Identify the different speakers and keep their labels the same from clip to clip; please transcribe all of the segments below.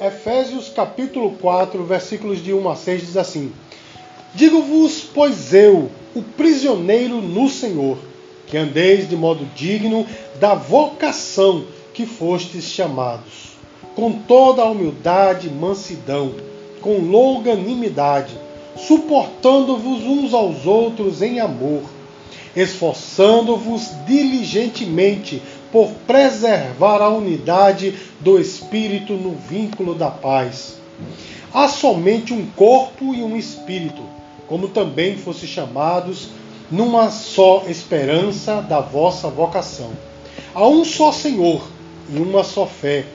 Speaker 1: Efésios capítulo 4, versículos de 1 a 6 diz assim: Digo-vos, pois eu, o prisioneiro no Senhor, que andeis de modo digno da vocação que fostes chamados, com toda a humildade e mansidão, com longanimidade, suportando-vos uns aos outros em amor, esforçando-vos diligentemente por preservar a unidade do Espírito no vínculo da paz. Há somente um corpo e um espírito, como também fosse chamados numa só esperança da vossa vocação. Há um só Senhor e uma só fé,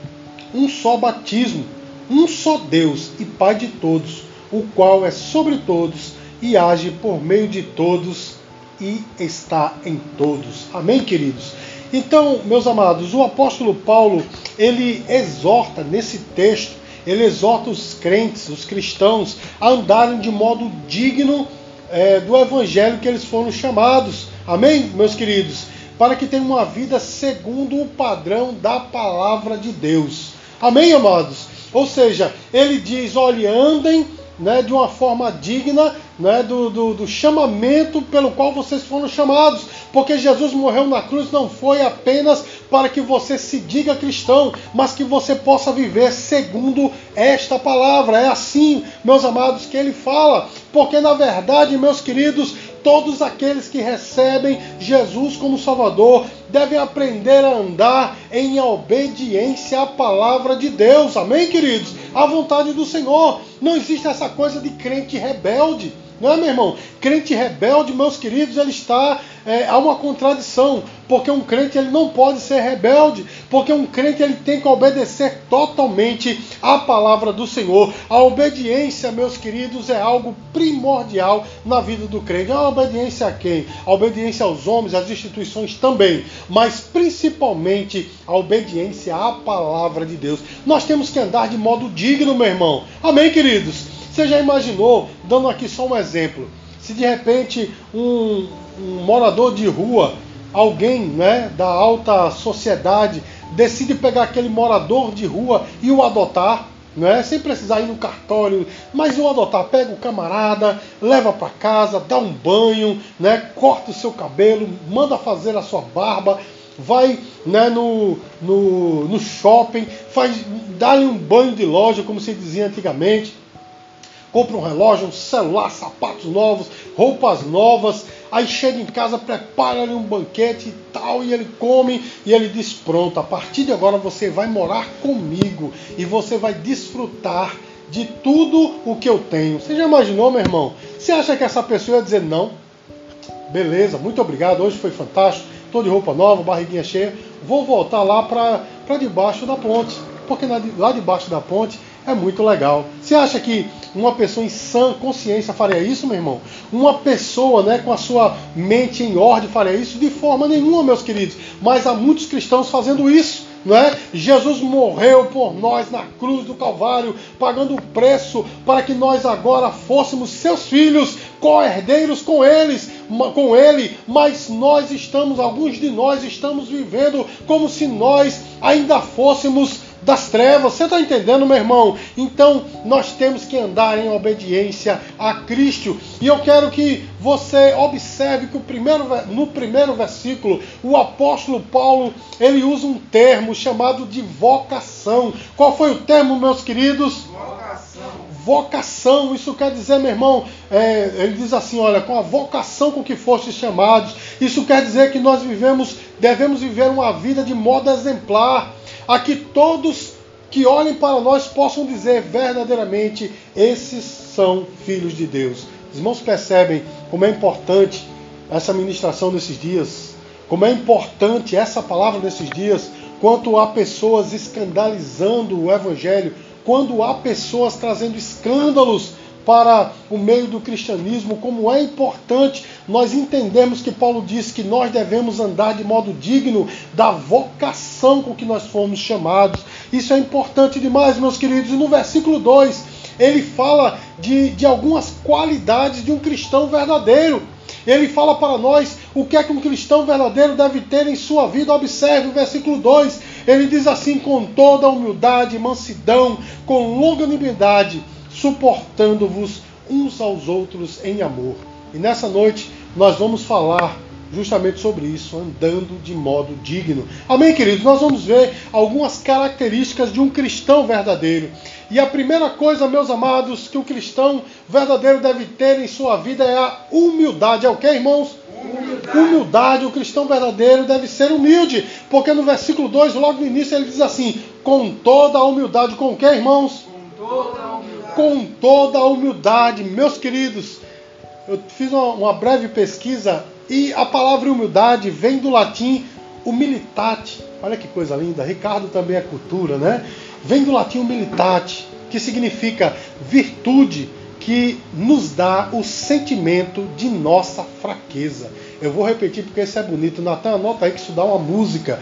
Speaker 1: um só batismo, um só Deus e Pai de todos, o qual é sobre todos e age por meio de todos e está em todos. Amém, queridos? Então, meus amados, o apóstolo Paulo, ele exorta nesse texto, ele exorta os crentes, os cristãos, a andarem de modo digno é, do evangelho que eles foram chamados. Amém, meus queridos? Para que tenham uma vida segundo o padrão da palavra de Deus. Amém, amados? Ou seja, ele diz: olhe, andem né, de uma forma digna né, do, do, do chamamento pelo qual vocês foram chamados. Porque Jesus morreu na cruz não foi apenas para que você se diga cristão, mas que você possa viver segundo esta palavra. É assim, meus amados, que ele fala. Porque na verdade, meus queridos, todos aqueles que recebem Jesus como Salvador devem aprender a andar em obediência à palavra de Deus. Amém, queridos? À vontade do Senhor. Não existe essa coisa de crente rebelde. Não é, meu irmão? Crente rebelde, meus queridos, ele está. É, há uma contradição, porque um crente ele não pode ser rebelde, porque um crente ele tem que obedecer totalmente à palavra do Senhor. A obediência, meus queridos, é algo primordial na vida do crente. A obediência a quem? A obediência aos homens, às instituições também, mas principalmente a obediência à palavra de Deus. Nós temos que andar de modo digno, meu irmão. Amém, queridos? Você já imaginou, dando aqui só um exemplo, se de repente um, um morador de rua, alguém né, da alta sociedade, decide pegar aquele morador de rua e o adotar, né, sem precisar ir no cartório, mas o adotar, pega o camarada, leva para casa, dá um banho, né, corta o seu cabelo, manda fazer a sua barba, vai né, no, no, no shopping, faz, dá-lhe um banho de loja, como se dizia antigamente, compra um relógio, um celular, sapatos novos, roupas novas, aí chega em casa, prepara-lhe um banquete e tal, e ele come e ele diz: Pronto, a partir de agora você vai morar comigo e você vai desfrutar de tudo o que eu tenho. Você já imaginou, meu irmão? Você acha que essa pessoa ia dizer não? Beleza, muito obrigado, hoje foi fantástico, estou de roupa nova, barriguinha cheia, vou voltar lá para debaixo da ponte, porque lá debaixo da ponte é muito legal. Você acha que uma pessoa em sã consciência faria isso, meu irmão? Uma pessoa né, com a sua mente em ordem faria isso? De forma nenhuma, meus queridos. Mas há muitos cristãos fazendo isso. Não é? Jesus morreu por nós na cruz do Calvário, pagando o preço para que nós agora fôssemos seus filhos, co-herdeiros com eles, com ele, mas nós estamos, alguns de nós estamos vivendo como se nós ainda fôssemos das trevas. Você está entendendo, meu irmão? Então nós temos que andar em obediência a Cristo. E eu quero que você observe que o primeiro, no primeiro versículo, o apóstolo Paulo ele usa um termo chamado de vocação. Qual foi o termo, meus queridos? Vocação. Vocação, isso quer dizer, meu irmão, é, ele diz assim: olha, com a vocação com que fostes chamados, isso quer dizer que nós vivemos, devemos viver uma vida de modo exemplar a que todos que olhem para nós possam dizer verdadeiramente: esses são filhos de Deus. Os irmãos percebem como é importante essa ministração nesses dias, como é importante essa palavra nesses dias, quanto há pessoas escandalizando o Evangelho, quando há pessoas trazendo escândalos para o meio do cristianismo, como é importante nós entendermos que Paulo diz que nós devemos andar de modo digno da vocação com que nós fomos chamados. Isso é importante demais, meus queridos. E no versículo 2, ele fala de, de algumas qualidades de um cristão verdadeiro. Ele fala para nós o que é que um cristão verdadeiro deve ter em sua vida. Observe o versículo 2. Ele diz assim: com toda humildade, mansidão, com longanimidade, suportando-vos uns aos outros em amor. E nessa noite nós vamos falar justamente sobre isso, andando de modo digno. Amém, queridos? Nós vamos ver algumas características de um cristão verdadeiro. E a primeira coisa, meus amados, que o cristão verdadeiro deve ter em sua vida é a humildade. É o que, irmãos? Humildade. humildade. O cristão verdadeiro deve ser humilde. Porque no versículo 2, logo no início, ele diz assim: com toda a humildade. Com o que, irmãos? Com toda. Com toda a humildade. Meus queridos, eu fiz uma, uma breve pesquisa e a palavra humildade vem do latim humilitate. Olha que coisa linda. Ricardo também é cultura, né? Vem do latim humilitate, que significa virtude que nos dá o sentimento de nossa fraqueza. Eu vou repetir porque isso é bonito. Natan, anota aí que isso dá uma música.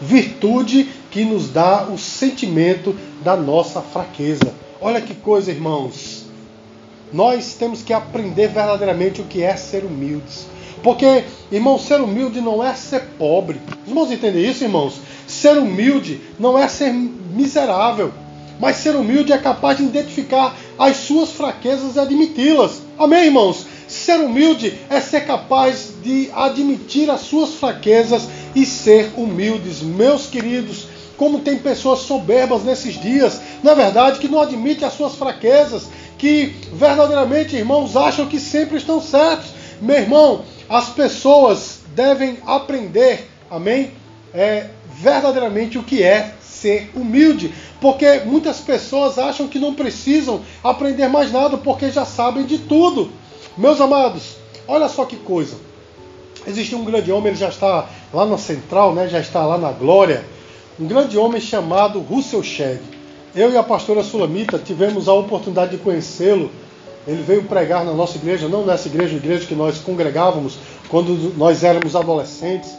Speaker 1: Virtude que nos dá o sentimento da nossa fraqueza. Olha que coisa, irmãos. Nós temos que aprender verdadeiramente o que é ser humildes. Porque, irmão, ser humilde não é ser pobre. Os irmãos entendem isso, irmãos? Ser humilde não é ser miserável. Mas ser humilde é capaz de identificar as suas fraquezas e admiti-las. Amém, irmãos? Ser humilde é ser capaz de admitir as suas fraquezas e ser humildes. Meus queridos, como tem pessoas soberbas nesses dias, na verdade, que não admitem as suas fraquezas, que verdadeiramente, irmãos, acham que sempre estão certos. Meu irmão, as pessoas devem aprender, amém? É, verdadeiramente o que é ser humilde. Porque muitas pessoas acham que não precisam aprender mais nada porque já sabem de tudo. Meus amados, olha só que coisa. Existe um grande homem, ele já está lá na central, né? já está lá na glória. Um grande homem chamado Russell Shedd. Eu e a pastora Sulamita tivemos a oportunidade de conhecê-lo ele veio pregar na nossa igreja, não nessa igreja, igreja que nós congregávamos quando nós éramos adolescentes.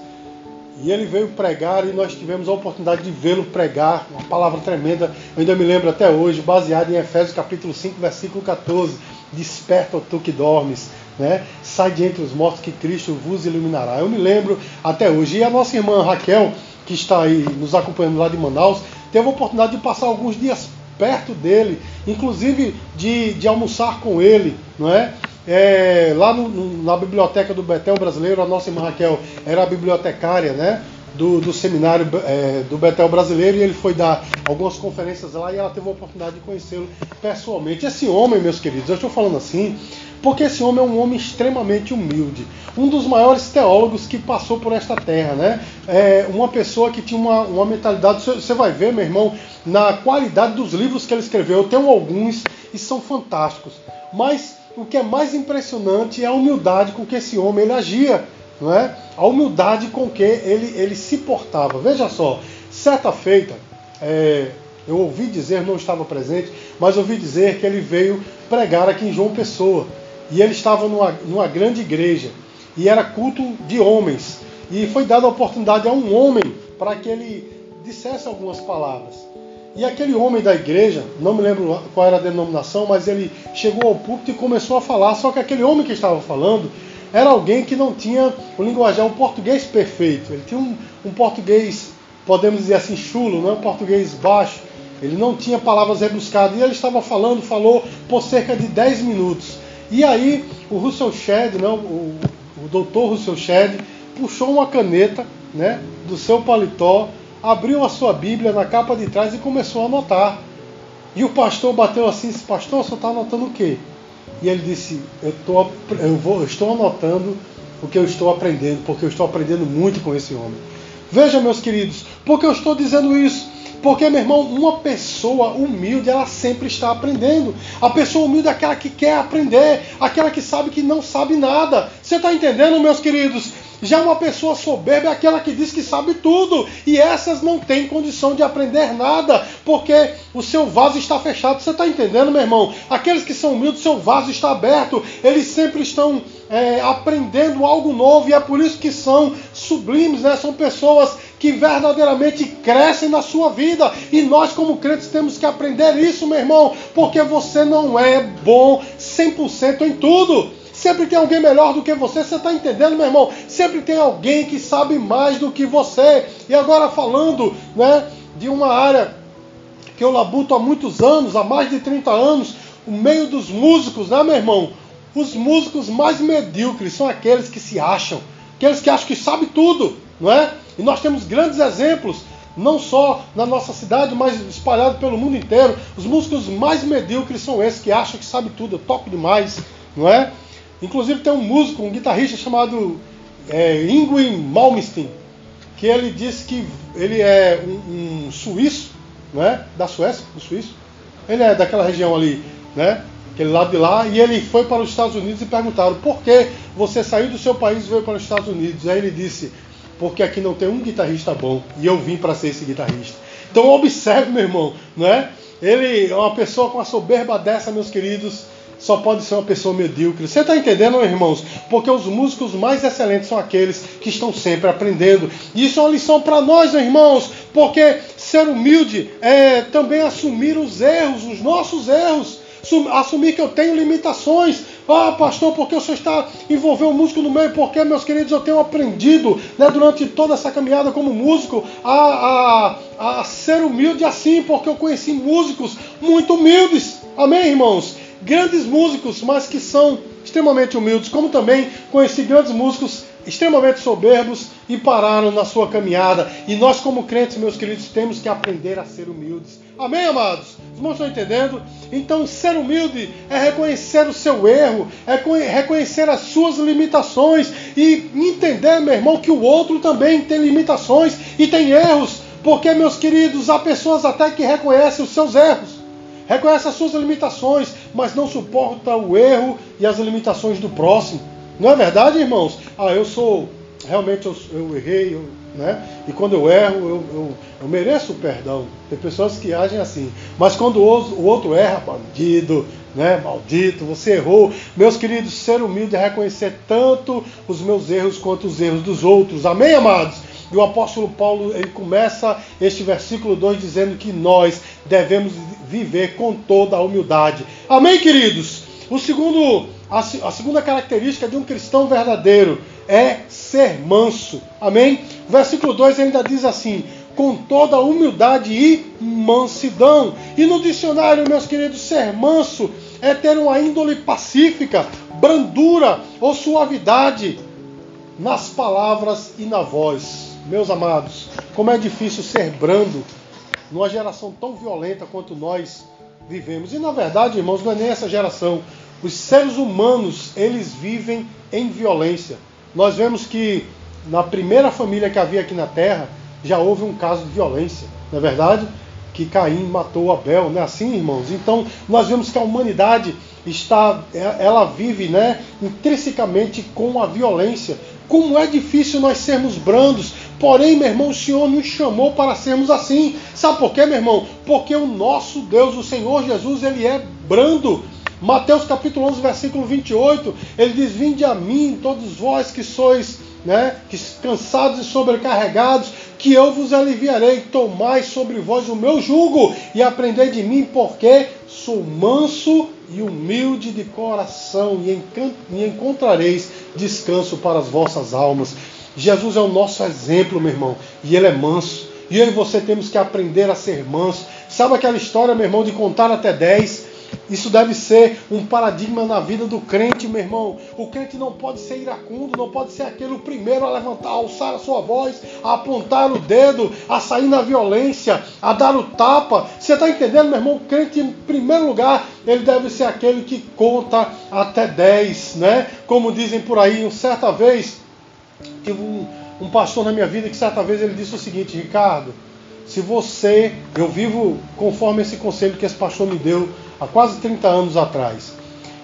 Speaker 1: E ele veio pregar e nós tivemos a oportunidade de vê-lo pregar, uma palavra tremenda, eu ainda me lembro até hoje, baseada em Efésios capítulo 5, versículo 14. Desperta, tu que dormes, né? sai de entre os mortos que Cristo vos iluminará. Eu me lembro até hoje. E a nossa irmã Raquel, que está aí nos acompanhando lá de Manaus, teve a oportunidade de passar alguns dias perto dele, inclusive de, de almoçar com ele, não é? é lá no, na biblioteca do Betel Brasileiro, a nossa irmã Raquel era a bibliotecária, né? Do, do seminário é, do Betel Brasileiro e ele foi dar algumas conferências lá e ela teve a oportunidade de conhecê-lo pessoalmente. Esse homem, meus queridos, eu estou falando assim porque esse homem é um homem extremamente humilde, um dos maiores teólogos que passou por esta terra, né? É uma pessoa que tinha uma, uma mentalidade, você vai ver, meu irmão, na qualidade dos livros que ele escreveu. Eu tenho alguns e são fantásticos. Mas o que é mais impressionante é a humildade com que esse homem ele agia, não é? A humildade com que ele, ele se portava. Veja só, certa feita, é, eu ouvi dizer, não estava presente, mas ouvi dizer que ele veio pregar aqui em João Pessoa. E ele estava numa, numa grande igreja. E era culto de homens. E foi dada a oportunidade a um homem para que ele dissesse algumas palavras. E aquele homem da igreja, não me lembro qual era a denominação, mas ele chegou ao púlpito e começou a falar. Só que aquele homem que estava falando era alguém que não tinha o linguajar, um português perfeito. Ele tinha um, um português, podemos dizer assim, chulo, não é um português baixo. Ele não tinha palavras rebuscadas. E ele estava falando, falou por cerca de 10 minutos. E aí o Russell Shedd, não, o, o doutor Russell Shedd, puxou uma caneta né, do seu paletó abriu a sua Bíblia na capa de trás e começou a anotar. E o pastor bateu assim, disse, pastor, você está anotando o quê? E ele disse, eu, tô, eu, vou, eu estou anotando o que eu estou aprendendo, porque eu estou aprendendo muito com esse homem. Veja, meus queridos, por que eu estou dizendo isso? Porque, meu irmão, uma pessoa humilde, ela sempre está aprendendo. A pessoa humilde é aquela que quer aprender, aquela que sabe que não sabe nada. Você está entendendo, meus queridos? Já uma pessoa soberba é aquela que diz que sabe tudo e essas não têm condição de aprender nada porque o seu vaso está fechado. Você está entendendo, meu irmão? Aqueles que são humildes, seu vaso está aberto, eles sempre estão é, aprendendo algo novo e é por isso que são sublimes, né? São pessoas que verdadeiramente crescem na sua vida. E nós, como crentes, temos que aprender isso, meu irmão, porque você não é bom 100% em tudo. Sempre tem alguém melhor do que você. Você está entendendo, meu irmão? Sempre tem alguém que sabe mais do que você. E agora falando, né, de uma área que eu labuto há muitos anos, há mais de 30 anos, o meio dos músicos, né, meu irmão? Os músicos mais medíocres são aqueles que se acham, aqueles que acham que sabem tudo, não é? E nós temos grandes exemplos, não só na nossa cidade, mas espalhado pelo mundo inteiro. Os músicos mais medíocres são esses que acham que sabem tudo, eu toco demais, não é? Inclusive tem um músico, um guitarrista chamado é, Malmsteen, que ele disse que ele é um, um suíço, né? Da Suécia, do suíço. Ele é daquela região ali, né? Aquele lado de lá, e ele foi para os Estados Unidos e perguntaram por que você saiu do seu país e veio para os Estados Unidos. Aí ele disse, porque aqui não tem um guitarrista bom e eu vim para ser esse guitarrista. Então observe, meu irmão, não é? Ele é uma pessoa com a soberba dessa, meus queridos, só pode ser uma pessoa medíocre. Você está entendendo, irmãos? Porque os músicos mais excelentes são aqueles que estão sempre aprendendo. E isso é uma lição para nós, irmãos, porque ser humilde é também assumir os erros, os nossos erros assumir que eu tenho limitações. Ah, pastor, porque o senhor está envolvendo o músico no meio? Porque, meus queridos, eu tenho aprendido né, durante toda essa caminhada como músico a, a, a ser humilde assim, porque eu conheci músicos muito humildes. Amém, irmãos? Grandes músicos, mas que são extremamente humildes, como também conheci grandes músicos extremamente soberbos e pararam na sua caminhada. E nós, como crentes, meus queridos, temos que aprender a ser humildes. Amém, amados? Os irmãos estão entendendo? Então, ser humilde é reconhecer o seu erro, é reconhecer as suas limitações e entender, meu irmão, que o outro também tem limitações e tem erros. Porque, meus queridos, há pessoas até que reconhecem os seus erros, reconhecem as suas limitações, mas não suportam o erro e as limitações do próximo. Não é verdade, irmãos? Ah, eu sou. Realmente eu, eu errei, eu, né? E quando eu erro, eu, eu, eu, mereço o perdão. Tem pessoas que agem assim. Mas quando o, outro erra, bandido, né? Maldito, você errou. Meus queridos, ser humilde é reconhecer tanto os meus erros quanto os erros dos outros. Amém, amados? E o apóstolo Paulo ele começa este versículo 2 dizendo que nós devemos viver com toda a humildade. Amém, queridos? O segundo a, a segunda característica de um cristão verdadeiro é ser manso. Amém? Versículo 2 ainda diz assim: com toda humildade e mansidão. E no dicionário, meus queridos, ser manso é ter uma índole pacífica, brandura ou suavidade nas palavras e na voz. Meus amados, como é difícil ser brando numa geração tão violenta quanto nós vivemos. E na verdade, irmãos, não é nem essa geração. Os seres humanos, eles vivem em violência. Nós vemos que na primeira família que havia aqui na Terra, já houve um caso de violência, não é verdade? Que Caim matou Abel, não é assim, irmãos? Então, nós vemos que a humanidade está, ela vive, né, intrinsecamente com a violência. Como é difícil nós sermos brandos, porém, meu irmão, o Senhor nos chamou para sermos assim. Sabe por quê, meu irmão? Porque o nosso Deus, o Senhor Jesus, ele é brando. Mateus capítulo 11, versículo 28, ele diz: Vinde a mim, todos vós que sois né, que cansados e sobrecarregados, que eu vos aliviarei. Tomai sobre vós o meu jugo e aprendei de mim, porque sou manso e humilde de coração, e encontrareis descanso para as vossas almas. Jesus é o nosso exemplo, meu irmão, e ele é manso. E eu e você temos que aprender a ser manso. Sabe aquela história, meu irmão, de contar até 10? Isso deve ser um paradigma na vida do crente, meu irmão. O crente não pode ser iracundo, não pode ser aquele o primeiro a levantar, a alçar a sua voz, a apontar o dedo, a sair na violência, a dar o tapa. Você está entendendo, meu irmão? O crente, em primeiro lugar, ele deve ser aquele que conta até 10, né? Como dizem por aí, certa vez, tive um, um pastor na minha vida que certa vez ele disse o seguinte, Ricardo, se você, eu vivo conforme esse conselho que esse pastor me deu há quase 30 anos atrás.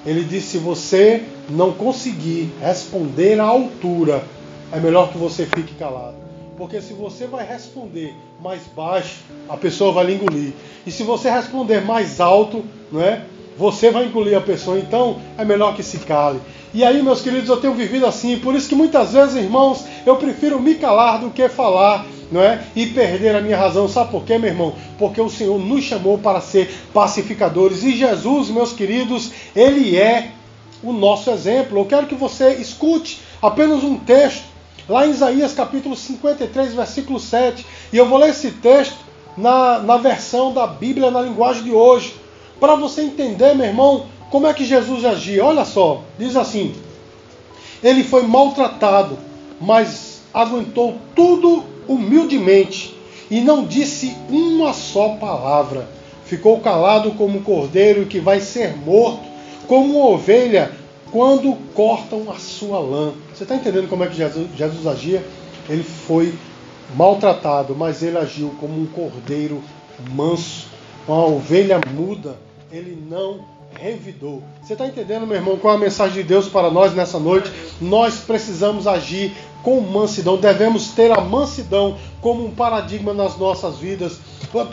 Speaker 1: Ele disse: se você não conseguir responder à altura, é melhor que você fique calado. Porque se você vai responder mais baixo, a pessoa vai lhe engolir. E se você responder mais alto, não é? Você vai engolir a pessoa. Então é melhor que se cale. E aí, meus queridos, eu tenho vivido assim. Por isso que muitas vezes, irmãos, eu prefiro me calar do que falar não é? E perder a minha razão. Sabe por quê, meu irmão? Porque o Senhor nos chamou para ser pacificadores. E Jesus, meus queridos, ele é o nosso exemplo. Eu quero que você escute apenas um texto, lá em Isaías capítulo 53, versículo 7. E eu vou ler esse texto na, na versão da Bíblia na linguagem de hoje, para você entender, meu irmão, como é que Jesus agia. Olha só, diz assim: Ele foi maltratado, mas aguentou tudo humildemente e não disse uma só palavra. Ficou calado como um cordeiro que vai ser morto, como uma ovelha quando cortam a sua lã. Você está entendendo como é que Jesus, Jesus agia? Ele foi maltratado, mas ele agiu como um cordeiro manso, uma ovelha muda. Ele não revidou. Você está entendendo, meu irmão, qual é a mensagem de Deus para nós nessa noite? Nós precisamos agir com mansidão, devemos ter a mansidão como um paradigma nas nossas vidas.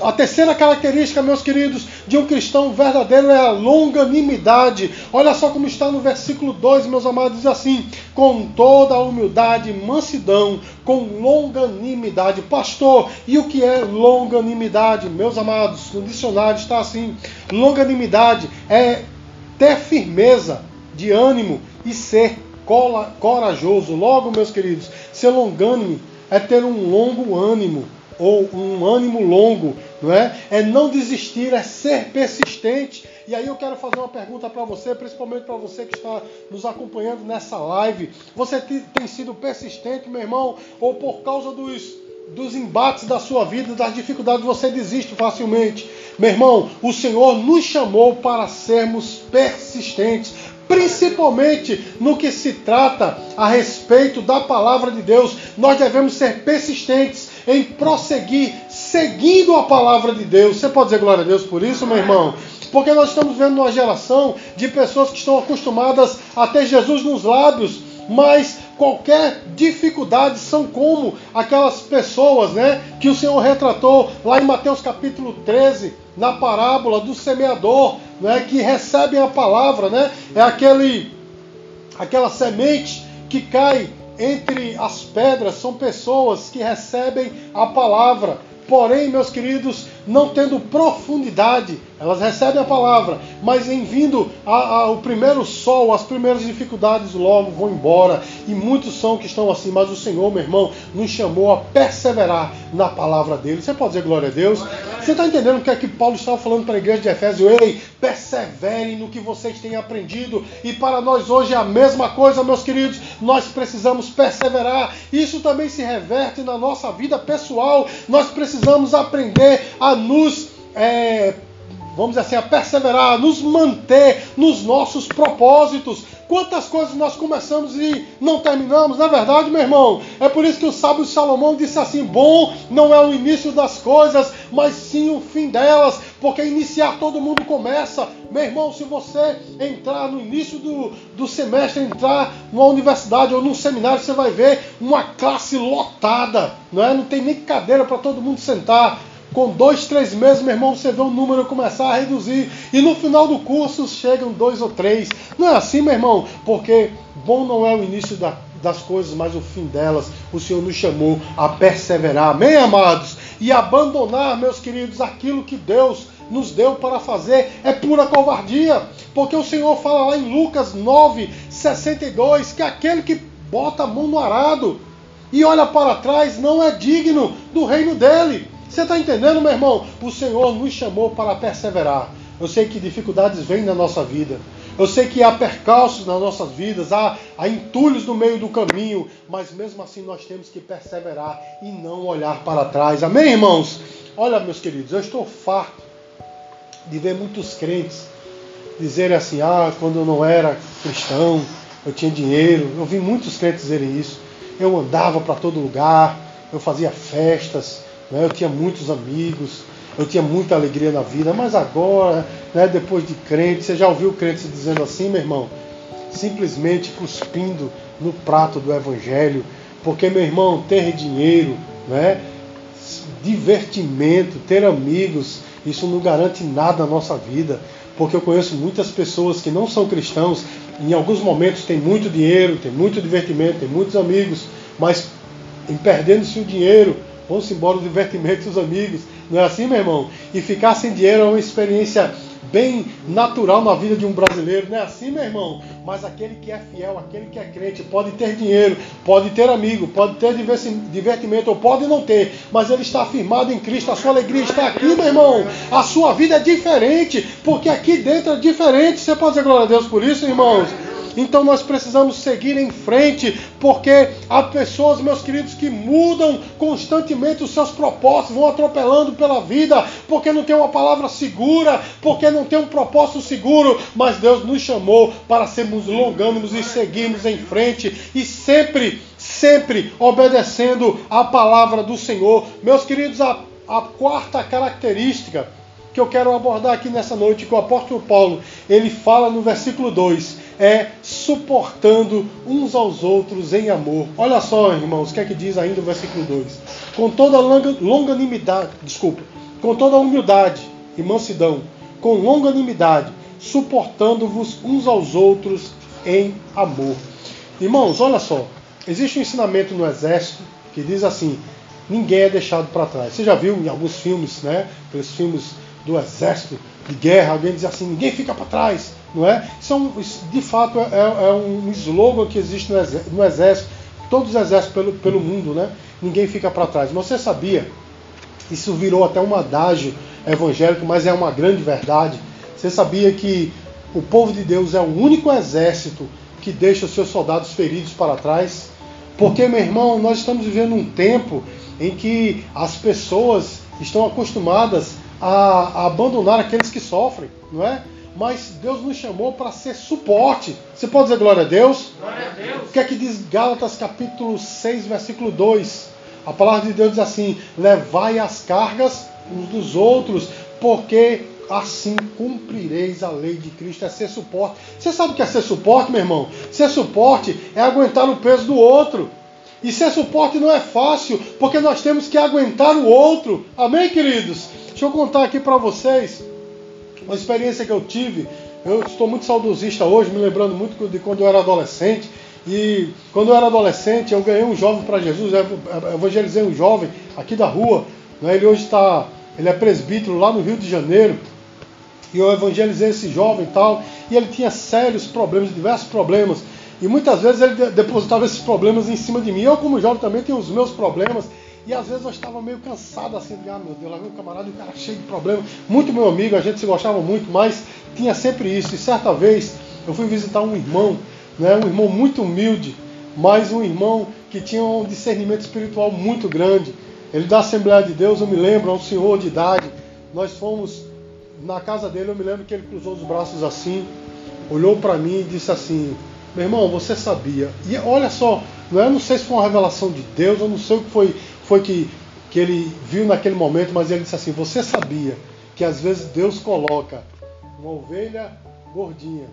Speaker 1: A terceira característica, meus queridos, de um cristão verdadeiro é a longanimidade. Olha só como está no versículo 2, meus amados, diz assim: com toda a humildade, mansidão, com longanimidade. Pastor, e o que é longanimidade? Meus amados, no dicionário está assim: longanimidade é ter firmeza de ânimo e ser corajoso. Logo, meus queridos, ser longânime é ter um longo ânimo ou um ânimo longo, não é? É não desistir, é ser persistente. E aí eu quero fazer uma pergunta para você, principalmente para você que está nos acompanhando nessa live. Você tem sido persistente, meu irmão, ou por causa dos dos embates da sua vida, das dificuldades, você desiste facilmente. Meu irmão, o Senhor nos chamou para sermos persistentes, principalmente no que se trata a respeito da palavra de Deus. Nós devemos ser persistentes em prosseguir seguindo a palavra de Deus. Você pode dizer glória a Deus por isso, meu irmão? Porque nós estamos vendo uma geração de pessoas que estão acostumadas a ter Jesus nos lábios, mas qualquer dificuldade são como aquelas pessoas, né, que o Senhor retratou lá em Mateus capítulo 13, na parábola do semeador, né, que recebem a palavra, né? É aquele aquela semente que cai entre as pedras, são pessoas que recebem a palavra, porém, meus queridos, não tendo profundidade, elas recebem a palavra, mas em vindo a, a, o primeiro sol, as primeiras dificuldades logo vão embora. E muitos são que estão assim, mas o Senhor, meu irmão, nos chamou a perseverar na palavra dele. Você pode dizer glória a Deus? Você está entendendo o que é que Paulo estava falando para a igreja de Efésio? Ei, perseverem no que vocês têm aprendido. E para nós hoje é a mesma coisa, meus queridos. Nós precisamos perseverar. Isso também se reverte na nossa vida pessoal. Nós precisamos aprender a nos é, vamos assim, a perseverar, a nos manter nos nossos propósitos. Quantas coisas nós começamos e não terminamos, não é verdade, meu irmão? É por isso que o sábio Salomão disse assim: bom não é o início das coisas, mas sim o fim delas, porque iniciar todo mundo começa. Meu irmão, se você entrar no início do, do semestre, entrar numa universidade ou num seminário, você vai ver uma classe lotada, não é? Não tem nem cadeira para todo mundo sentar. Com dois, três meses, meu irmão, você vê o número começar a reduzir. E no final do curso chegam dois ou três. Não é assim, meu irmão? Porque bom não é o início da, das coisas, mas o fim delas. O Senhor nos chamou a perseverar. Amém, amados? E abandonar, meus queridos, aquilo que Deus nos deu para fazer é pura covardia. Porque o Senhor fala lá em Lucas 9, 62, que aquele que bota a mão no arado e olha para trás não é digno do reino dele. Você está entendendo, meu irmão? O Senhor nos chamou para perseverar. Eu sei que dificuldades vêm na nossa vida. Eu sei que há percalços nas nossas vidas, há, há entulhos no meio do caminho, mas mesmo assim nós temos que perseverar e não olhar para trás. Amém, irmãos? Olha, meus queridos, eu estou farto de ver muitos crentes dizerem assim: ah, quando eu não era cristão, eu tinha dinheiro. Eu vi muitos crentes dizerem isso. Eu andava para todo lugar, eu fazia festas, né? Eu tinha muitos amigos, eu tinha muita alegria na vida, mas agora, né, depois de crente, você já ouviu crente dizendo assim, meu irmão? Simplesmente cuspindo no prato do Evangelho, porque, meu irmão, ter dinheiro, né, divertimento, ter amigos, isso não garante nada na nossa vida, porque eu conheço muitas pessoas que não são cristãos, em alguns momentos têm muito dinheiro, têm muito divertimento, têm muitos amigos, mas em perdendo-se o dinheiro, Vão-se embora o divertimento dos amigos. Não é assim, meu irmão? E ficar sem dinheiro é uma experiência bem natural na vida de um brasileiro, não é assim, meu irmão? Mas aquele que é fiel, aquele que é crente, pode ter dinheiro, pode ter amigo, pode ter divertimento, ou pode não ter, mas ele está afirmado em Cristo, a sua alegria está aqui, meu irmão. A sua vida é diferente, porque aqui dentro é diferente. Você pode dizer glória a Deus por isso, irmãos? Então nós precisamos seguir em frente, porque há pessoas, meus queridos, que mudam constantemente os seus propósitos, vão atropelando pela vida, porque não tem uma palavra segura, porque não tem um propósito seguro, mas Deus nos chamou para sermos longânimos e seguirmos em frente e sempre, sempre obedecendo a palavra do Senhor. Meus queridos, a, a quarta característica que eu quero abordar aqui nessa noite, que o apóstolo Paulo, ele fala no versículo 2, é suportando uns aos outros em amor. Olha só, irmãos, o que é que diz ainda o versículo 2? Com toda longanimidade, desculpa, com toda humildade e mansidão, com longanimidade, suportando-vos uns aos outros em amor. Irmãos, olha só, existe um ensinamento no exército que diz assim: ninguém é deixado para trás. Você já viu em alguns filmes, né? Aqueles filmes do exército de guerra, alguém diz assim: ninguém fica para trás não é? Isso de fato é, é, um slogan que existe no exército, no exército todos os exércitos pelo, pelo mundo, né? Ninguém fica para trás. Mas você sabia? Isso virou até um adágio evangélico, mas é uma grande verdade. Você sabia que o povo de Deus é o único exército que deixa os seus soldados feridos para trás? Porque, meu irmão, nós estamos vivendo um tempo em que as pessoas estão acostumadas a, a abandonar aqueles que sofrem, não é? Mas Deus nos chamou para ser suporte. Você pode dizer glória a Deus?
Speaker 2: Glória a Deus.
Speaker 1: O que é que diz Gálatas capítulo 6, versículo 2? A palavra de Deus diz assim: Levai as cargas uns dos outros, porque assim cumprireis a lei de Cristo, é ser suporte. Você sabe o que é ser suporte, meu irmão? Ser suporte é aguentar o peso do outro. E ser suporte não é fácil, porque nós temos que aguentar o outro. Amém, queridos? Deixa eu contar aqui para vocês uma experiência que eu tive, eu estou muito saudosista hoje, me lembrando muito de quando eu era adolescente. E quando eu era adolescente, eu ganhei um jovem para Jesus, evangelizei um jovem aqui da rua. Né? Ele hoje está, ele é presbítero lá no Rio de Janeiro. E eu evangelizei esse jovem e tal. E ele tinha sérios problemas, diversos problemas. E muitas vezes ele depositava esses problemas em cima de mim. Eu, como jovem, também tenho os meus problemas. E às vezes eu estava meio cansado assim, de, ah meu Deus, lá vem um camarada o cara cheio de problema. Muito meu amigo, a gente se gostava muito, mas tinha sempre isso. E certa vez eu fui visitar um irmão, né, um irmão muito humilde, mas um irmão que tinha um discernimento espiritual muito grande. Ele da Assembleia de Deus, eu me lembro, é um senhor de idade. Nós fomos na casa dele, eu me lembro que ele cruzou os braços assim, olhou para mim e disse assim: Meu irmão, você sabia. E olha só, não é, não sei se foi uma revelação de Deus, eu não sei o que foi foi que, que ele viu naquele momento, mas ele disse assim: Você sabia que às vezes Deus coloca uma ovelha gordinha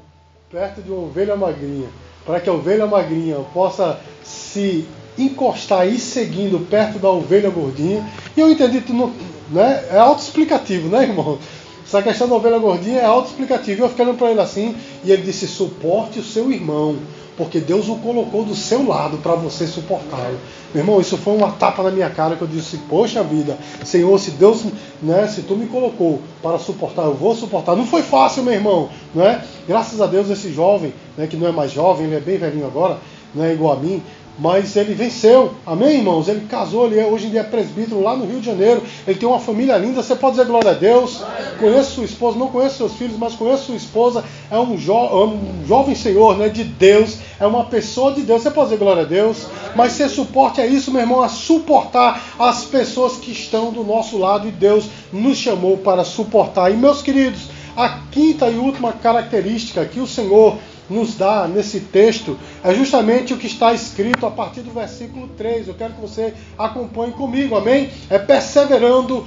Speaker 1: perto de uma ovelha magrinha, para que a ovelha magrinha possa se encostar e ir seguindo perto da ovelha gordinha. E eu entendi que né, é autoexplicativo, né, irmão? Essa questão da ovelha gordinha é autoexplicativo. E eu fiquei olhando para ele assim, e ele disse: suporte o seu irmão, porque Deus o colocou do seu lado para você suportá-lo. Meu irmão, isso foi uma tapa na minha cara que eu disse: Poxa vida, Senhor, se Deus, né, se tu me colocou para suportar, eu vou suportar. Não foi fácil, meu irmão, né? Graças a Deus, esse jovem, né, que não é mais jovem, ele é bem velhinho agora, não é igual a mim, mas ele venceu. Amém, irmãos? Ele casou, ele é, hoje em dia é presbítero lá no Rio de Janeiro. Ele tem uma família linda. Você pode dizer glória a Deus. Conheço sua esposa, não conheço seus filhos, mas conheço sua esposa. É um, jo é um jovem senhor né, de Deus. É uma pessoa de Deus. Você pode dizer glória a Deus. Mas ser suporte é isso, meu irmão, é suportar as pessoas que estão do nosso lado. E Deus nos chamou para suportar. E meus queridos, a quinta e última característica que o Senhor nos dá nesse texto é justamente o que está escrito a partir do versículo 3. Eu quero que você acompanhe comigo, amém? É perseverando,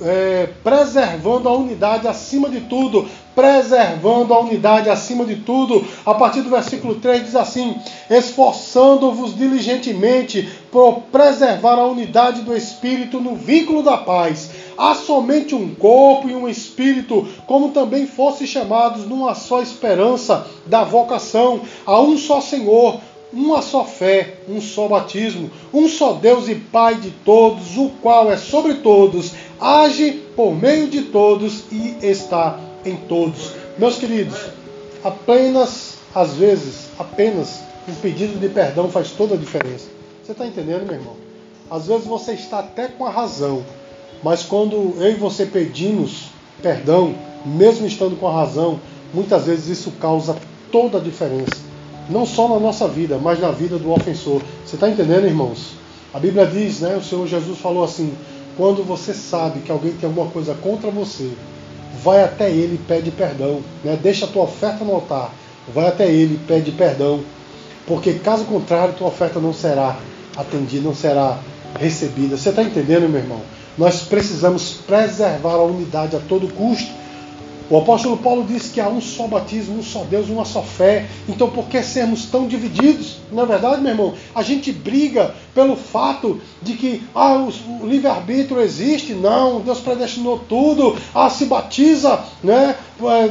Speaker 1: é, preservando a unidade acima de tudo, preservando a unidade acima de tudo. A partir do versículo 3 diz assim: esforçando-vos diligentemente por preservar a unidade do Espírito no vínculo da paz há somente um corpo e um espírito, como também fossem chamados numa só esperança da vocação, a um só Senhor, uma só fé, um só batismo, um só Deus e Pai de todos, o qual é sobre todos, age por meio de todos e está em todos. Meus queridos, apenas, às vezes, apenas um pedido de perdão faz toda a diferença. Você está entendendo, meu irmão? Às vezes você está até com a razão, mas quando eu e você pedimos perdão, mesmo estando com a razão, muitas vezes isso causa toda a diferença. Não só na nossa vida, mas na vida do ofensor. Você está entendendo, irmãos? A Bíblia diz, né? O Senhor Jesus falou assim: quando você sabe que alguém tem alguma coisa contra você, vai até ele e pede perdão. Né? Deixa a tua oferta no altar, vai até ele e pede perdão. Porque caso contrário, tua oferta não será atendida, não será recebida. Você está entendendo, meu irmão? Nós precisamos preservar a unidade a todo custo. O apóstolo Paulo disse que há um só batismo, um só Deus, uma só fé. Então, por que sermos tão divididos? Na é verdade, meu irmão, a gente briga pelo fato de que ah, o livre-arbítrio existe. Não, Deus predestinou tudo. Ah, se batiza, né? É,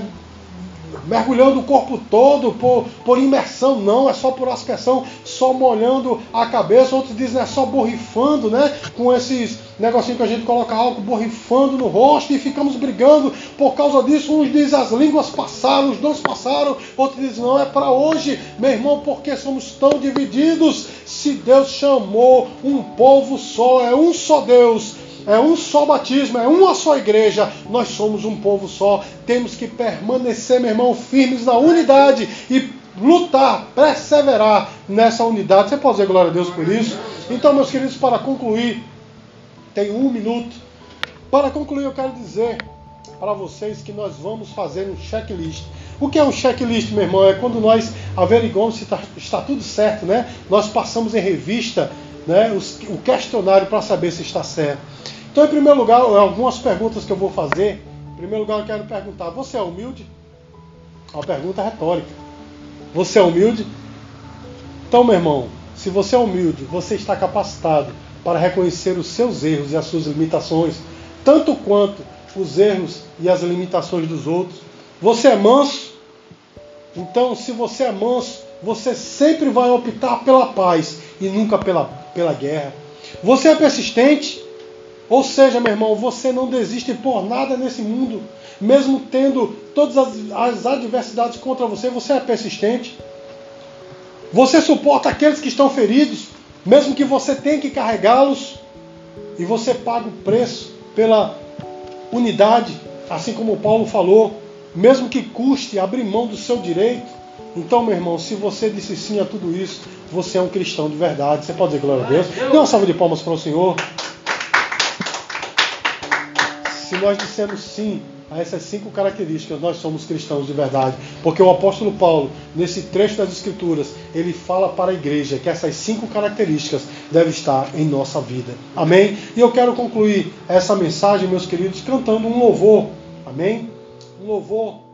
Speaker 1: mergulhando o corpo todo por, por imersão, não, é só por aspersão, só molhando a cabeça. Outros dizem é só borrifando, né? Com esses negocinho que a gente coloca álcool borrifando no rosto e ficamos brigando por causa disso. Uns dizem as línguas passaram, os dons passaram, outros dizem não, é para hoje, meu irmão, porque somos tão divididos. Se Deus chamou um povo só, é um só Deus é um só batismo, é uma só igreja, nós somos um povo só. Temos que permanecer, meu irmão, firmes na unidade e lutar, perseverar nessa unidade. Você pode dizer glória a Deus por isso? Então, meus queridos, para concluir, tem um minuto. Para concluir, eu quero dizer para vocês que nós vamos fazer um checklist. O que é um checklist, meu irmão? É quando nós averiguamos se está, está tudo certo, né? Nós passamos em revista né, o questionário para saber se está certo. Então, em primeiro lugar, algumas perguntas que eu vou fazer. Em primeiro lugar, eu quero perguntar: você é humilde? Uma pergunta retórica. Você é humilde? Então, meu irmão, se você é humilde, você está capacitado para reconhecer os seus erros e as suas limitações, tanto quanto os erros e as limitações dos outros. Você é manso? Então, se você é manso, você sempre vai optar pela paz e nunca pela, pela guerra. Você é persistente? Ou seja, meu irmão, você não desiste por nada nesse mundo, mesmo tendo todas as, as adversidades contra você, você é persistente. Você suporta aqueles que estão feridos, mesmo que você tenha que carregá-los, e você paga o preço pela unidade, assim como Paulo falou, mesmo que custe abrir mão do seu direito. Então, meu irmão, se você disse sim a tudo isso, você é um cristão de verdade. Você pode dizer glória a Deus? Dê uma salva de palmas para o Senhor se nós dissermos sim a essas cinco características, nós somos cristãos de verdade. Porque o apóstolo Paulo, nesse trecho das Escrituras, ele fala para a igreja que essas cinco características devem estar em nossa vida. Amém? E eu quero concluir essa mensagem, meus queridos, cantando um louvor. Amém? Um louvor